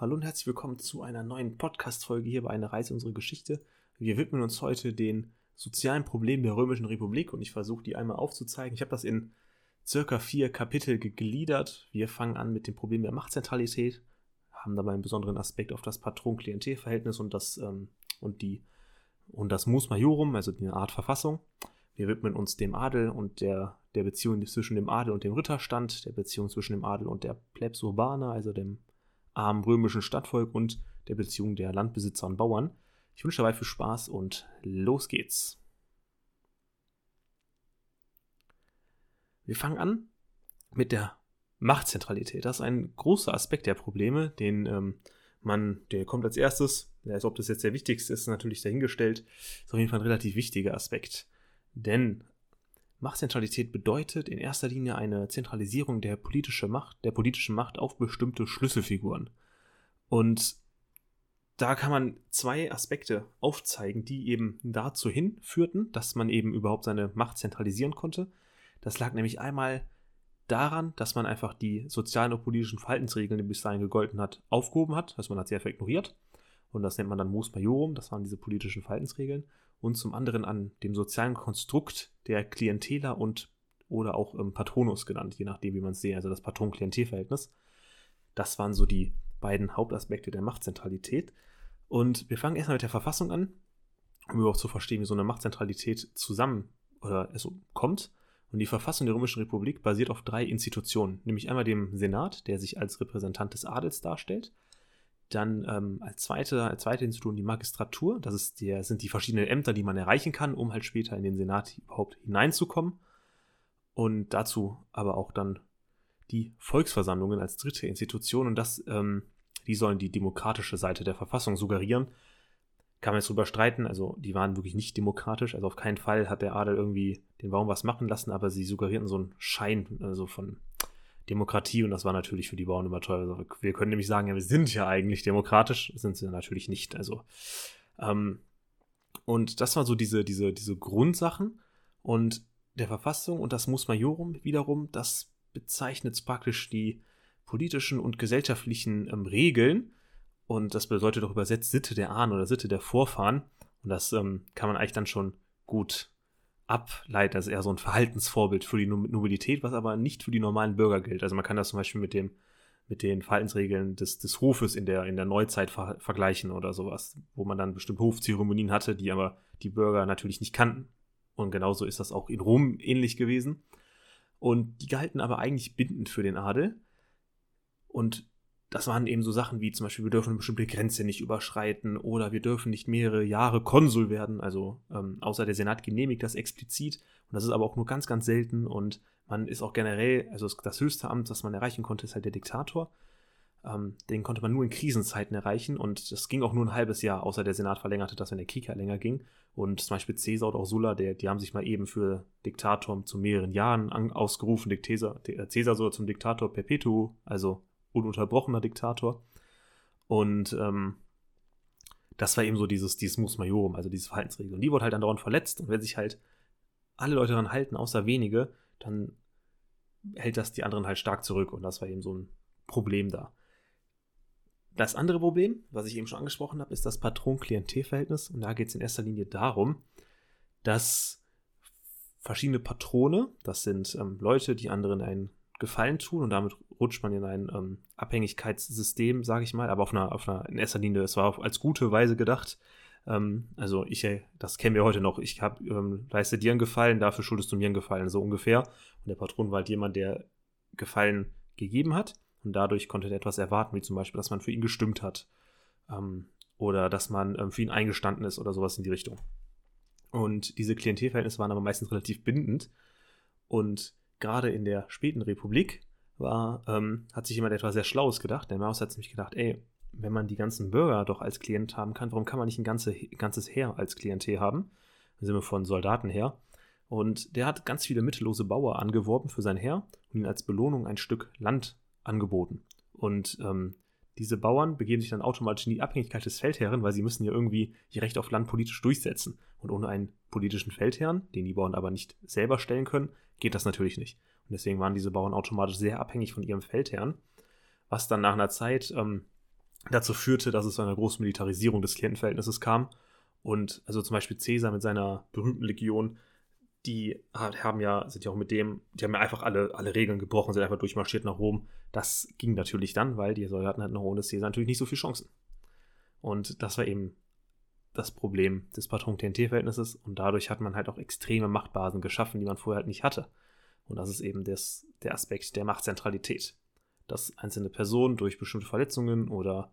Hallo und herzlich willkommen zu einer neuen Podcast-Folge hier bei einer Reise unsere Geschichte. Wir widmen uns heute den sozialen Problemen der Römischen Republik und ich versuche die einmal aufzuzeigen. Ich habe das in circa vier Kapitel gegliedert. Wir fangen an mit dem Problem der Machtzentralität, haben dabei einen besonderen Aspekt auf das Patron-Klientel-Verhältnis und das ähm, und die und das Mus Majorum, also eine Art Verfassung. Wir widmen uns dem Adel und der, der Beziehung zwischen dem Adel und dem Ritterstand, der Beziehung zwischen dem Adel und der Plebs Urbana, also dem armen römischen Stadtvolk und der Beziehung der Landbesitzer und Bauern. Ich wünsche dabei viel Spaß und los geht's. Wir fangen an mit der Machtzentralität. Das ist ein großer Aspekt der Probleme, den ähm, man, der kommt als erstes, also ob das jetzt der wichtigste ist, natürlich dahingestellt, ist auf jeden Fall ein relativ wichtiger Aspekt. Denn Machtzentralität bedeutet in erster Linie eine Zentralisierung der, politische Macht, der politischen Macht auf bestimmte Schlüsselfiguren. Und da kann man zwei Aspekte aufzeigen, die eben dazu hinführten, dass man eben überhaupt seine Macht zentralisieren konnte. Das lag nämlich einmal daran, dass man einfach die sozialen und politischen Verhaltensregeln, die bis dahin gegolten hat, aufgehoben hat. Also man hat sie einfach ignoriert. Und das nennt man dann Mos Majorum, das waren diese politischen Verhaltensregeln und zum anderen an dem sozialen Konstrukt der Klienteler und oder auch ähm, Patronus genannt, je nachdem, wie man es sieht, also das Patron-Klientel-Verhältnis. Das waren so die beiden Hauptaspekte der Machtzentralität. Und wir fangen erstmal mit der Verfassung an, um überhaupt zu verstehen, wie so eine Machtzentralität zusammen oder es kommt. Und die Verfassung der Römischen Republik basiert auf drei Institutionen, nämlich einmal dem Senat, der sich als Repräsentant des Adels darstellt, dann ähm, als, zweite, als zweite Institution die Magistratur. Das ist der, sind die verschiedenen Ämter, die man erreichen kann, um halt später in den Senat überhaupt hineinzukommen. Und dazu aber auch dann die Volksversammlungen als dritte Institution. Und das, ähm, die sollen die demokratische Seite der Verfassung suggerieren. Kann man jetzt drüber streiten, also die waren wirklich nicht demokratisch, also auf keinen Fall hat der Adel irgendwie den Baum was machen lassen, aber sie suggerierten so einen Schein also von Demokratie und das war natürlich für die Bauern immer teuer. Also wir können nämlich sagen, ja, wir sind ja eigentlich demokratisch, sind sie natürlich nicht. Also ähm, und das waren so diese, diese, diese Grundsachen und der Verfassung und das Mus Majorum wiederum, das bezeichnet praktisch die politischen und gesellschaftlichen ähm, Regeln und das bedeutet auch übersetzt Sitte der Ahnen oder Sitte der Vorfahren und das ähm, kann man eigentlich dann schon gut ableiten. Das ist eher so ein Verhaltensvorbild für die Nobilität, was aber nicht für die normalen Bürger gilt. Also man kann das zum Beispiel mit dem mit den Verhaltensregeln des, des Hofes in der, in der Neuzeit ver vergleichen oder sowas, wo man dann bestimmte Hofzeremonien hatte, die aber die Bürger natürlich nicht kannten. Und genauso ist das auch in Rom ähnlich gewesen. Und die galten aber eigentlich bindend für den Adel. Und das waren eben so Sachen wie zum Beispiel, wir dürfen eine bestimmte Grenze nicht überschreiten oder wir dürfen nicht mehrere Jahre Konsul werden. Also ähm, außer der Senat genehmigt das explizit. Und das ist aber auch nur ganz, ganz selten. Und man ist auch generell, also das höchste Amt, das man erreichen konnte, ist halt der Diktator. Ähm, den konnte man nur in Krisenzeiten erreichen und das ging auch nur ein halbes Jahr, außer der Senat verlängerte das, wenn der Krieg halt länger ging. Und zum Beispiel Caesar oder auch Sulla, der, die haben sich mal eben für Diktator zu mehreren Jahren an, ausgerufen. Caesar, Caesar sogar zum Diktator perpetuo, also ununterbrochener Diktator. Und ähm, das war eben so dieses, dieses Mus Majorum, also diese Verhaltensregel. Und die wurde halt dann dauernd verletzt. Und wenn sich halt alle Leute daran halten, außer wenige, dann hält das die anderen halt stark zurück. Und das war eben so ein Problem da. Das andere Problem, was ich eben schon angesprochen habe, ist das Patron-Klientel-Verhältnis. Und da geht es in erster Linie darum, dass verschiedene Patrone, das sind ähm, Leute, die anderen einen Gefallen tun und damit rutscht man in ein ähm, Abhängigkeitssystem, sage ich mal, aber auf einer, auf einer, in erster Linie, es war als gute Weise gedacht. Ähm, also ich, äh, das kennen wir heute noch, ich hab, ähm, leiste dir einen Gefallen, dafür schuldest du mir einen Gefallen, so ungefähr. Und der Patron war halt jemand, der Gefallen gegeben hat und dadurch konnte er etwas erwarten, wie zum Beispiel, dass man für ihn gestimmt hat ähm, oder dass man ähm, für ihn eingestanden ist oder sowas in die Richtung. Und diese Klientelverhältnisse waren aber meistens relativ bindend und gerade in der späten Republik war, ähm, hat sich jemand etwas sehr Schlaues gedacht. Der Maus hat nämlich gedacht, ey, wenn man die ganzen Bürger doch als Klient haben kann, warum kann man nicht ein ganze, ganzes Heer als Klientel haben? Im Sinne von Soldaten her. Und der hat ganz viele mittellose Bauer angeworben für sein Heer und ihnen als Belohnung ein Stück Land angeboten. Und ähm, diese Bauern begeben sich dann automatisch in die Abhängigkeit des Feldherren, weil sie müssen ja irgendwie ihr Recht auf Land politisch durchsetzen. Und ohne einen politischen Feldherrn, den die Bauern aber nicht selber stellen können, geht das natürlich nicht. Und deswegen waren diese Bauern automatisch sehr abhängig von ihrem Feldherrn, was dann nach einer Zeit ähm, dazu führte, dass es zu einer großen Militarisierung des Klientenverhältnisses kam. Und also zum Beispiel Caesar mit seiner berühmten Legion, die haben ja, sind ja auch mit dem, die haben ja einfach alle, alle Regeln gebrochen, sind einfach durchmarschiert nach Rom. Das ging natürlich dann, weil die Soldaten hatten ohne Caesar natürlich nicht so viele Chancen. Und das war eben das Problem des Patron-TNT-Verhältnisses und dadurch hat man halt auch extreme Machtbasen geschaffen, die man vorher halt nicht hatte. Und das ist eben das, der Aspekt der Machtzentralität. Dass einzelne Personen durch bestimmte Verletzungen oder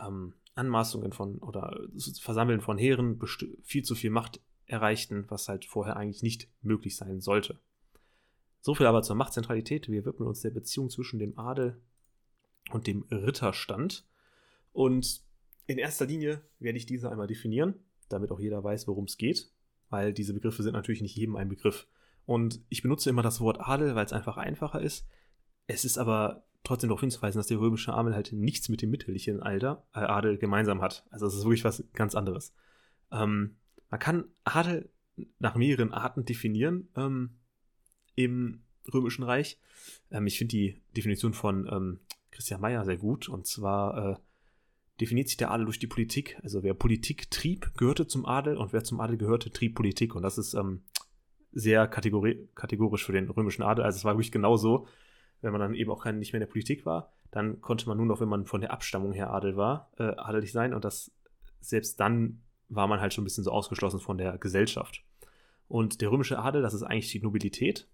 ähm, Anmaßungen von oder Versammeln von Heeren viel zu viel Macht erreichten, was halt vorher eigentlich nicht möglich sein sollte. So viel aber zur Machtzentralität. Wir widmen uns der Beziehung zwischen dem Adel und dem Ritterstand. Und in erster Linie werde ich diese einmal definieren, damit auch jeder weiß, worum es geht, weil diese Begriffe sind natürlich nicht jedem ein Begriff. Und ich benutze immer das Wort Adel, weil es einfach einfacher ist. Es ist aber trotzdem darauf hinzuweisen, dass der römische Adel halt nichts mit dem mittelalterlichen Alter, äh, Adel gemeinsam hat. Also es ist wirklich was ganz anderes. Ähm, man kann Adel nach mehreren Arten definieren ähm, im Römischen Reich. Ähm, ich finde die Definition von ähm, Christian Mayer sehr gut. Und zwar äh, definiert sich der Adel durch die Politik. Also wer Politik trieb, gehörte zum Adel und wer zum Adel gehörte, trieb Politik. Und das ist ähm, sehr kategori kategorisch für den römischen Adel. Also es war wirklich genauso, wenn man dann eben auch kein, nicht mehr in der Politik war, dann konnte man nur noch, wenn man von der Abstammung her Adel war, äh, adelig sein und das selbst dann war man halt schon ein bisschen so ausgeschlossen von der Gesellschaft. Und der römische Adel, das ist eigentlich die Nobilität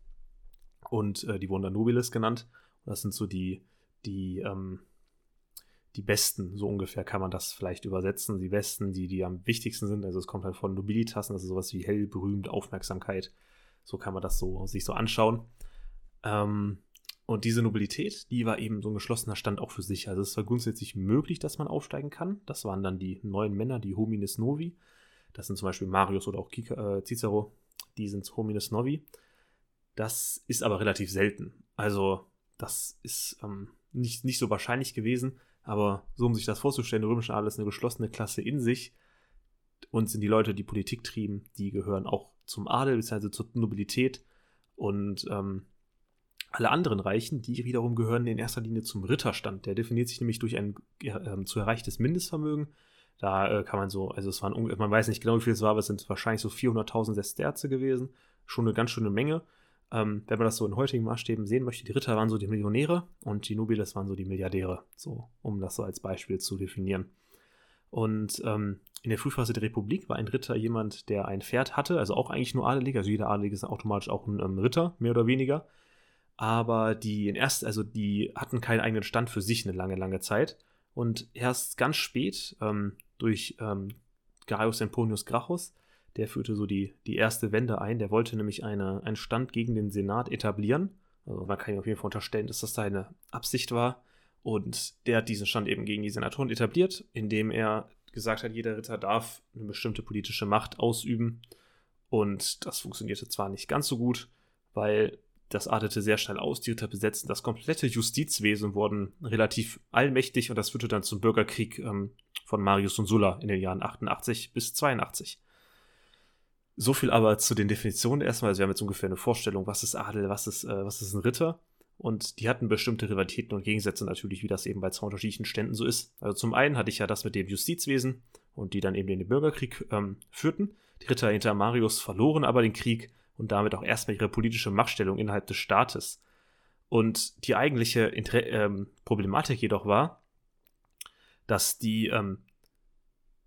und äh, die wurden dann Nobilis genannt. Und das sind so die, die, ähm, die Besten, so ungefähr kann man das vielleicht übersetzen. Die Besten, die, die am wichtigsten sind. Also es kommt halt von Nobilitas, das ist sowas wie hell, berühmt, Aufmerksamkeit. So kann man das so sich so anschauen. Ähm, und diese Nobilität, die war eben so ein geschlossener Stand auch für sich. Also es war grundsätzlich möglich, dass man aufsteigen kann. Das waren dann die neuen Männer, die Homines Novi. Das sind zum Beispiel Marius oder auch Kika, äh, Cicero. Die sind Homines Novi. Das ist aber relativ selten. Also das ist ähm, nicht, nicht so wahrscheinlich gewesen. Aber so um sich das vorzustellen, der römische Adel ist eine geschlossene Klasse in sich und sind die Leute, die Politik trieben, die gehören auch zum Adel, beziehungsweise zur Nobilität. Und ähm, alle anderen Reichen, die wiederum gehören in erster Linie zum Ritterstand. Der definiert sich nämlich durch ein äh, zu erreichtes Mindestvermögen. Da äh, kann man so, also es waren, man weiß nicht genau, wie viel es war, aber es sind wahrscheinlich so 400.000 Sesterze gewesen. Schon eine ganz schöne Menge. Ähm, wenn man das so in heutigen Maßstäben sehen möchte, die Ritter waren so die Millionäre und die Nobiles waren so die Milliardäre, so um das so als Beispiel zu definieren. Und ähm, in der Frühphase der Republik war ein Ritter jemand, der ein Pferd hatte, also auch eigentlich nur Adelig, also jeder Adelige ist automatisch auch ein ähm, Ritter, mehr oder weniger. Aber die in erst, also die hatten keinen eigenen Stand für sich eine lange, lange Zeit. Und erst ganz spät, ähm, durch ähm, Gaius Semponius Gracchus, der führte so die, die erste Wende ein. Der wollte nämlich eine, einen Stand gegen den Senat etablieren. Also man kann ihm auf jeden Fall unterstellen, dass das seine Absicht war. Und der hat diesen Stand eben gegen die Senatoren etabliert, indem er gesagt hat, jeder Ritter darf eine bestimmte politische Macht ausüben. Und das funktionierte zwar nicht ganz so gut, weil das artete sehr schnell aus, die Ritter besetzten das komplette Justizwesen, wurden relativ allmächtig und das führte dann zum Bürgerkrieg ähm, von Marius und Sulla in den Jahren 88 bis 82. So viel aber zu den Definitionen erstmal. Also wir haben jetzt ungefähr eine Vorstellung, was ist Adel, was ist, äh, was ist ein Ritter. Und die hatten bestimmte Rivalitäten und Gegensätze natürlich, wie das eben bei zwei unterschiedlichen Ständen so ist. Also zum einen hatte ich ja das mit dem Justizwesen und die dann eben den Bürgerkrieg ähm, führten. Die Ritter hinter Marius verloren aber den Krieg und damit auch erstmal ihre politische Machtstellung innerhalb des Staates. Und die eigentliche Inter ähm, Problematik jedoch war, dass die ähm,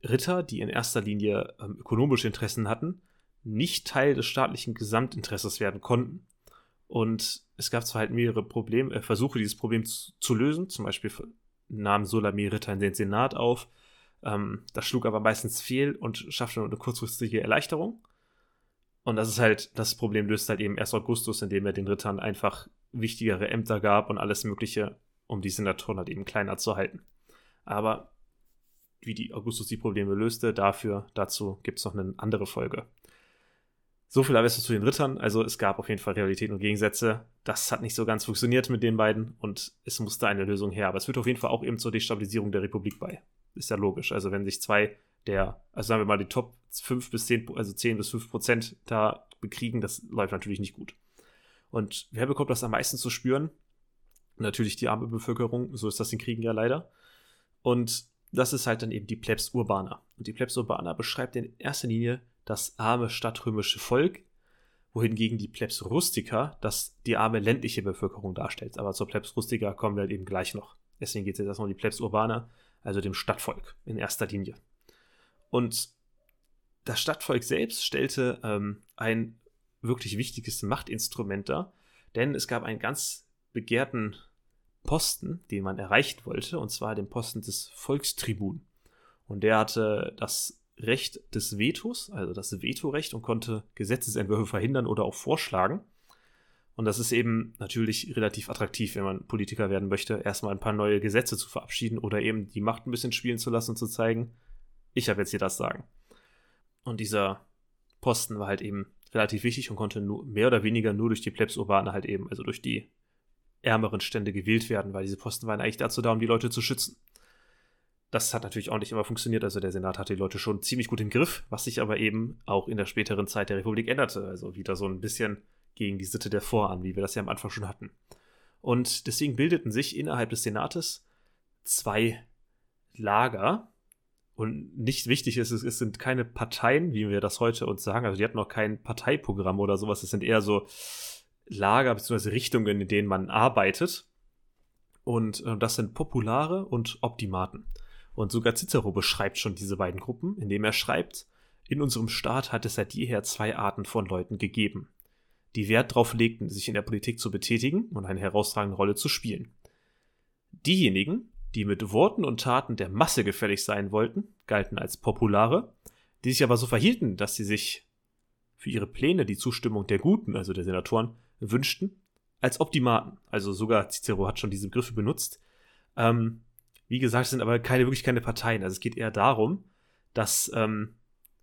Ritter, die in erster Linie ähm, ökonomische Interessen hatten, nicht Teil des staatlichen Gesamtinteresses werden konnten. Und es gab zwar halt mehrere Probleme, äh, Versuche, dieses Problem zu, zu, lösen. Zum Beispiel nahm Solami Ritter in den Senat auf. Ähm, das schlug aber meistens fehl und schaffte nur eine kurzfristige Erleichterung. Und das ist halt, das Problem löst halt eben erst Augustus, indem er den Rittern einfach wichtigere Ämter gab und alles Mögliche, um die Senatoren halt eben kleiner zu halten. Aber wie die Augustus die Probleme löste, dafür, dazu gibt es noch eine andere Folge. So viel ist zu den Rittern. Also es gab auf jeden Fall Realitäten und Gegensätze. Das hat nicht so ganz funktioniert mit den beiden und es musste eine Lösung her. Aber es führt auf jeden Fall auch eben zur Destabilisierung der Republik bei. Ist ja logisch. Also wenn sich zwei der, also sagen wir mal, die Top 5 bis 10, also 10 bis 5 Prozent da bekriegen, das läuft natürlich nicht gut. Und wer bekommt das am meisten zu spüren? Natürlich die arme Bevölkerung, so ist das in Kriegen ja leider. Und das ist halt dann eben die Plebs Urbana. Und die Plebs Urbana beschreibt in erster Linie das arme stadtrömische Volk, wohingegen die Plebs Rustica das die arme ländliche Bevölkerung darstellt. Aber zur Plebs Rustica kommen wir halt eben gleich noch. Deswegen geht es jetzt erstmal um die Plebs Urbana, also dem Stadtvolk in erster Linie. Und das Stadtvolk selbst stellte ähm, ein wirklich wichtiges Machtinstrument dar, denn es gab einen ganz begehrten Posten, den man erreichen wollte, und zwar den Posten des Volkstribun. Und der hatte das Recht des Vetos, also das Vetorecht, und konnte Gesetzesentwürfe verhindern oder auch vorschlagen. Und das ist eben natürlich relativ attraktiv, wenn man Politiker werden möchte, erstmal ein paar neue Gesetze zu verabschieden oder eben die Macht ein bisschen spielen zu lassen und zu zeigen, ich habe jetzt hier das Sagen. Und dieser Posten war halt eben relativ wichtig und konnte nur, mehr oder weniger nur durch die Plebs Urbane halt eben, also durch die ärmeren Stände gewählt werden, weil diese Posten waren eigentlich dazu da, um die Leute zu schützen. Das hat natürlich auch nicht immer funktioniert, also der Senat hatte die Leute schon ziemlich gut im Griff, was sich aber eben auch in der späteren Zeit der Republik änderte, also wieder so ein bisschen gegen die Sitte der Voran, wie wir das ja am Anfang schon hatten. Und deswegen bildeten sich innerhalb des Senates zwei Lager, und nicht wichtig ist, es, sind keine Parteien, wie wir das heute uns sagen. Also die hatten noch kein Parteiprogramm oder sowas. Es sind eher so Lager bzw. Richtungen, in denen man arbeitet. Und äh, das sind Populare und Optimaten. Und sogar Cicero beschreibt schon diese beiden Gruppen, indem er schreibt, in unserem Staat hat es seit jeher zwei Arten von Leuten gegeben, die Wert darauf legten, sich in der Politik zu betätigen und eine herausragende Rolle zu spielen. Diejenigen, die mit Worten und Taten der Masse gefällig sein wollten, galten als Populare, die sich aber so verhielten, dass sie sich für ihre Pläne die Zustimmung der Guten, also der Senatoren, wünschten, als Optimaten. Also sogar Cicero hat schon diese Begriffe benutzt. Ähm, wie gesagt, es sind aber keine, wirklich keine Parteien. Also es geht eher darum, dass ähm,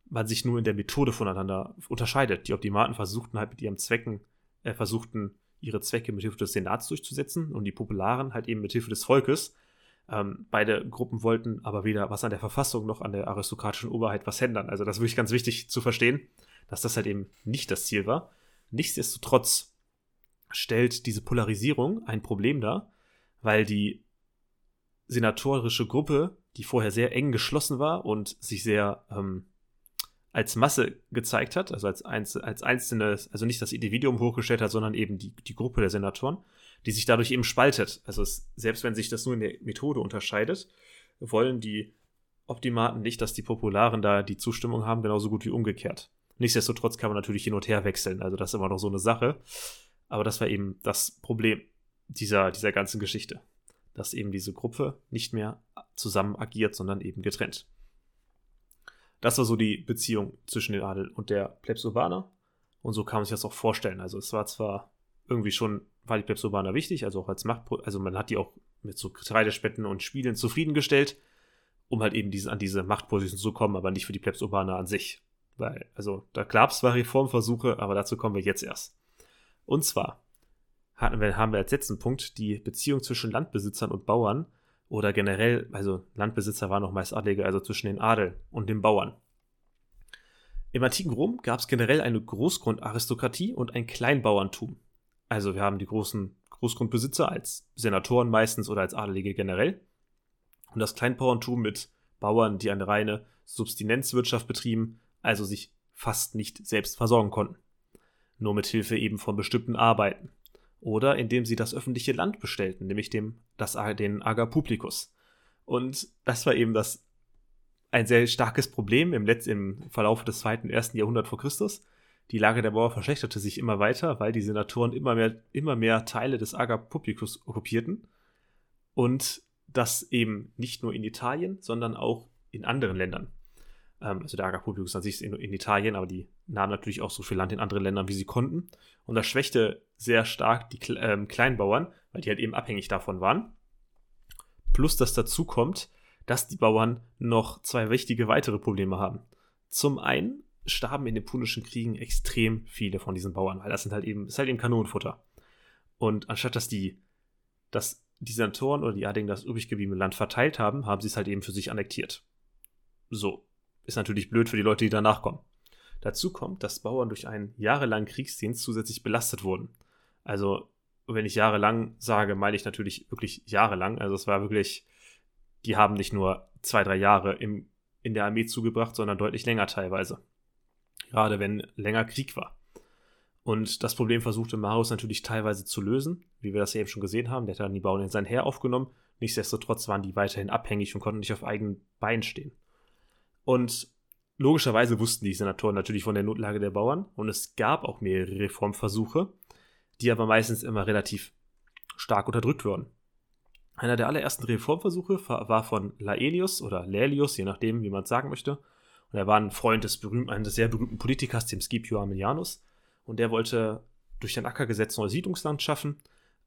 man sich nur in der Methode voneinander unterscheidet. Die Optimaten versuchten halt mit ihren Zwecken, äh, versuchten ihre Zwecke mit Hilfe des Senats durchzusetzen und die Popularen halt eben mit Hilfe des Volkes. Ähm, beide Gruppen wollten aber weder was an der Verfassung noch an der aristokratischen Oberheit was ändern. Also das ist wirklich ganz wichtig zu verstehen, dass das halt eben nicht das Ziel war. Nichtsdestotrotz stellt diese Polarisierung ein Problem dar, weil die senatorische Gruppe, die vorher sehr eng geschlossen war und sich sehr ähm, als Masse gezeigt hat, also als, Einzel als einzelne, also nicht das Individuum hochgestellt hat, sondern eben die, die Gruppe der Senatoren, die sich dadurch eben spaltet. Also es, selbst wenn sich das nur in der Methode unterscheidet, wollen die Optimaten nicht, dass die Popularen da die Zustimmung haben, genauso gut wie umgekehrt. Nichtsdestotrotz kann man natürlich hin und her wechseln, also das ist immer noch so eine Sache. Aber das war eben das Problem dieser, dieser ganzen Geschichte, dass eben diese Gruppe nicht mehr zusammen agiert, sondern eben getrennt. Das war so die Beziehung zwischen den Adel und der Plebs Urbana. Und so kann man sich das auch vorstellen. Also es war zwar irgendwie schon war die Plebs Urbana wichtig, also auch als Macht, also man hat die auch mit so Getreidespenden und Spielen zufriedengestellt, um halt eben diese, an diese Machtposition zu kommen, aber nicht für die Plebs Urbana an sich. Weil, also da gab es zwar Reformversuche, aber dazu kommen wir jetzt erst. Und zwar hatten wir, haben wir als letzten Punkt die Beziehung zwischen Landbesitzern und Bauern oder generell, also Landbesitzer waren noch meist Adlige, also zwischen den Adel und den Bauern. Im antiken Rom gab es generell eine Großgrundaristokratie und ein Kleinbauerntum. Also wir haben die großen Großgrundbesitzer als Senatoren meistens oder als Adelige generell. Und das Kleinbauerntum mit Bauern, die eine reine Substinenzwirtschaft betrieben, also sich fast nicht selbst versorgen konnten. Nur mit Hilfe eben von bestimmten Arbeiten. Oder indem sie das öffentliche Land bestellten, nämlich dem, das, den Ager Publicus. Und das war eben das ein sehr starkes Problem im, Letz-, im Verlauf des zweiten, ersten Jahrhunderts vor Christus, die Lage der Bauern verschlechterte sich immer weiter, weil die Senatoren immer mehr, immer mehr Teile des Ager Publicus okkupierten. Und das eben nicht nur in Italien, sondern auch in anderen Ländern. Ähm, also der Ager Publicus an sich in, in, Italien, aber die nahmen natürlich auch so viel Land in anderen Ländern, wie sie konnten. Und das schwächte sehr stark die ähm, Kleinbauern, weil die halt eben abhängig davon waren. Plus, dass dazu kommt, dass die Bauern noch zwei wichtige weitere Probleme haben. Zum einen starben in den Punischen Kriegen extrem viele von diesen Bauern, weil das sind halt eben, ist halt eben Kanonenfutter. Und anstatt dass die, dass die Senatoren oder die Adligen das übrig gebliebene Land verteilt haben, haben sie es halt eben für sich annektiert. So. Ist natürlich blöd für die Leute, die danach kommen. Dazu kommt, dass Bauern durch einen jahrelangen Kriegsdienst zusätzlich belastet wurden. Also, wenn ich jahrelang sage, meine ich natürlich wirklich jahrelang. Also, es war wirklich die haben nicht nur zwei, drei Jahre im, in der Armee zugebracht, sondern deutlich länger teilweise. Gerade wenn länger Krieg war. Und das Problem versuchte Marius natürlich teilweise zu lösen, wie wir das ja eben schon gesehen haben. Der hat dann die Bauern in sein Heer aufgenommen. Nichtsdestotrotz waren die weiterhin abhängig und konnten nicht auf eigenen Beinen stehen. Und logischerweise wussten die Senatoren natürlich von der Notlage der Bauern und es gab auch mehrere Reformversuche, die aber meistens immer relativ stark unterdrückt wurden. Einer der allerersten Reformversuche war von Laelius oder Laelius, je nachdem, wie man es sagen möchte. Und er war ein Freund des berühmten, eines sehr berühmten Politikers, dem Scipio Aemilianus. Und der wollte durch ein Ackergesetz neues Siedlungsland schaffen.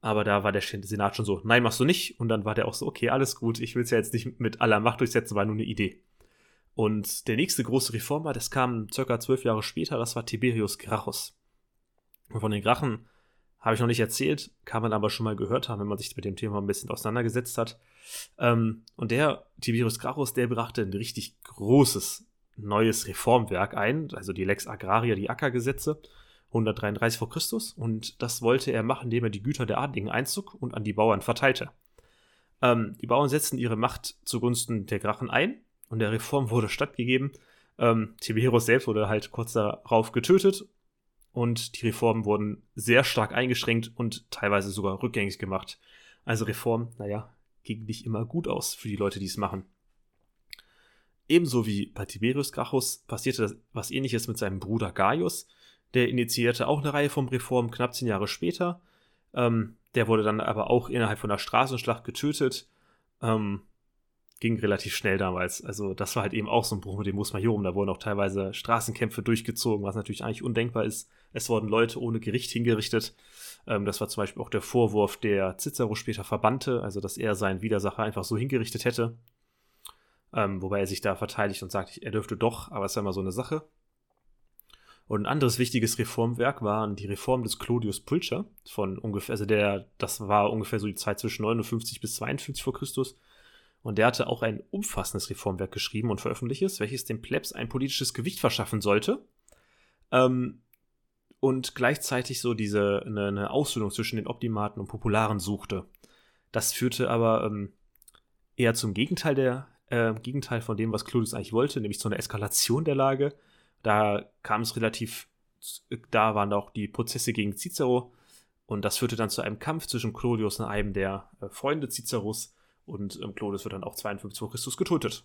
Aber da war der Senat schon so, nein, machst du nicht. Und dann war der auch so, okay, alles gut, ich will es ja jetzt nicht mit aller Macht durchsetzen, war nur eine Idee. Und der nächste große Reformer, das kam circa zwölf Jahre später, das war Tiberius Gracchus. Und von den Grachen habe ich noch nicht erzählt, kann man aber schon mal gehört haben, wenn man sich mit dem Thema ein bisschen auseinandergesetzt hat. Ähm, und der Tiberius Gracchus, der brachte ein richtig großes neues Reformwerk ein, also die Lex Agraria, die Ackergesetze, 133 vor Christus. Und das wollte er machen, indem er die Güter der Adligen einzog und an die Bauern verteilte. Ähm, die Bauern setzten ihre Macht zugunsten der Grachen ein und der Reform wurde stattgegeben. Ähm, Tiberius selbst wurde halt kurz darauf getötet und die Reformen wurden sehr stark eingeschränkt und teilweise sogar rückgängig gemacht. Also Reform, naja, ging nicht immer gut aus für die Leute, die es machen. Ebenso wie bei Tiberius Gracchus passierte was ähnliches mit seinem Bruder Gaius. Der initiierte auch eine Reihe von Reformen knapp zehn Jahre später. Ähm, der wurde dann aber auch innerhalb von einer Straßenschlacht getötet. Ähm, ging relativ schnell damals. Also das war halt eben auch so ein Bruch mit dem Mus Majorum. Da wurden auch teilweise Straßenkämpfe durchgezogen, was natürlich eigentlich undenkbar ist. Es wurden Leute ohne Gericht hingerichtet. Ähm, das war zum Beispiel auch der Vorwurf, der Cicero später verbannte, also dass er seinen Widersacher einfach so hingerichtet hätte. Ähm, wobei er sich da verteidigt und sagt, er dürfte doch, aber es war immer so eine Sache. Und ein anderes wichtiges Reformwerk waren die Reform des Clodius Pulcher von ungefähr, also der, das war ungefähr so die Zeit zwischen 59 bis 52 vor Christus. Und der hatte auch ein umfassendes Reformwerk geschrieben und veröffentlicht, welches dem Plebs ein politisches Gewicht verschaffen sollte. Ähm, und gleichzeitig so diese eine, eine Aussöhnung zwischen den Optimaten und Popularen suchte. Das führte aber ähm, eher zum Gegenteil der äh, Gegenteil von dem, was Claudius eigentlich wollte, nämlich zu einer Eskalation der Lage. Da kam es relativ, da waren auch die Prozesse gegen Cicero und das führte dann zu einem Kampf zwischen Claudius und einem der äh, Freunde Ciceros und ähm, Claudius wird dann auch 52 vor Christus getötet.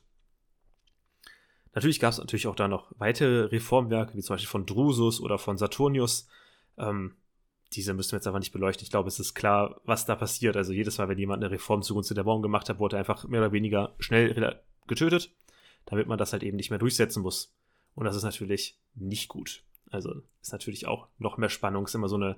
Natürlich gab es natürlich auch da noch weitere Reformwerke, wie zum Beispiel von Drusus oder von Saturnius. Ähm, diese müssen wir jetzt aber nicht beleuchten. Ich glaube, es ist klar, was da passiert. Also jedes Mal, wenn jemand eine Reform zugunsten der Bauern gemacht hat, wurde er einfach mehr oder weniger schnell getötet, damit man das halt eben nicht mehr durchsetzen muss. Und das ist natürlich nicht gut. Also ist natürlich auch noch mehr Spannung. Ist immer so eine,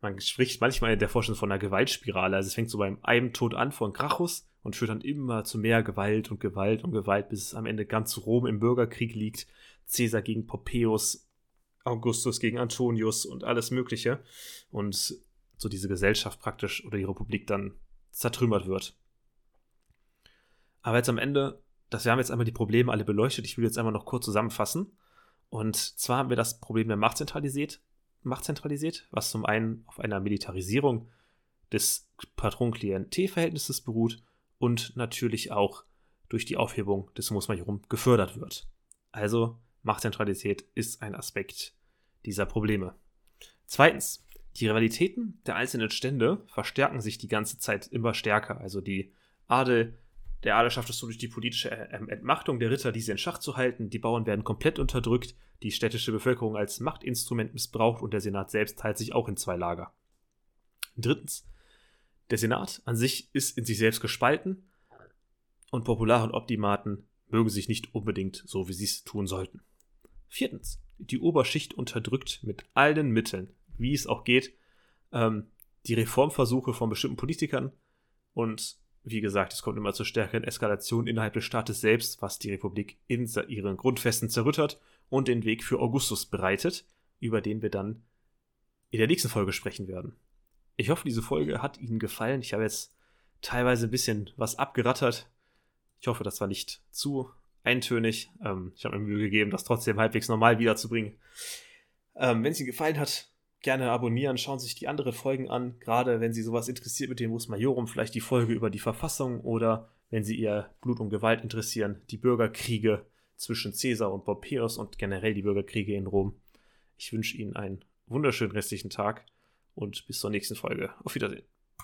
man spricht manchmal in der Forschung von einer Gewaltspirale. Also es fängt so beim einem Tod an von Gracchus und führt dann immer zu mehr Gewalt und Gewalt und Gewalt, bis es am Ende ganz Rom im Bürgerkrieg liegt. Caesar gegen Pompeius, Augustus gegen Antonius und alles Mögliche. Und so diese Gesellschaft praktisch oder die Republik dann zertrümmert wird. Aber jetzt am Ende, das, wir haben jetzt einmal die Probleme alle beleuchtet. Ich will jetzt einmal noch kurz zusammenfassen. Und zwar haben wir das Problem der Macht zentralisiert, Macht zentralisiert was zum einen auf einer Militarisierung des Patron-Klient-Verhältnisses beruht und natürlich auch durch die Aufhebung des Mus Majorum gefördert wird. Also Machtzentralität ist ein Aspekt dieser Probleme. Zweitens, die Rivalitäten der einzelnen Stände verstärken sich die ganze Zeit immer stärker. Also die Adel, der Adel schafft es so durch die politische Entmachtung der Ritter, diese in Schach zu halten. Die Bauern werden komplett unterdrückt, die städtische Bevölkerung als Machtinstrument missbraucht und der Senat selbst teilt sich auch in zwei Lager. Drittens, der Senat an sich ist in sich selbst gespalten und Popular- und Optimaten mögen sich nicht unbedingt so, wie sie es tun sollten. Viertens, die Oberschicht unterdrückt mit allen Mitteln, wie es auch geht, ähm, die Reformversuche von bestimmten Politikern und wie gesagt, es kommt immer zur stärkeren Eskalation innerhalb des Staates selbst, was die Republik in ihren Grundfesten zerrüttert und den Weg für Augustus bereitet, über den wir dann in der nächsten Folge sprechen werden. Ich hoffe, diese Folge hat Ihnen gefallen. Ich habe jetzt teilweise ein bisschen was abgerattert. Ich hoffe, das war nicht zu eintönig. Ähm, ich habe mir Mühe gegeben, das trotzdem halbwegs normal wiederzubringen. Ähm, wenn es Ihnen gefallen hat, gerne abonnieren, schauen sich die anderen Folgen an. Gerade wenn Sie sowas interessiert mit dem Mus Majorum, vielleicht die Folge über die Verfassung oder wenn Sie Ihr Blut und Gewalt interessieren, die Bürgerkriege zwischen Caesar und Pompeius und generell die Bürgerkriege in Rom. Ich wünsche Ihnen einen wunderschönen restlichen Tag und bis zur nächsten Folge. Auf Wiedersehen.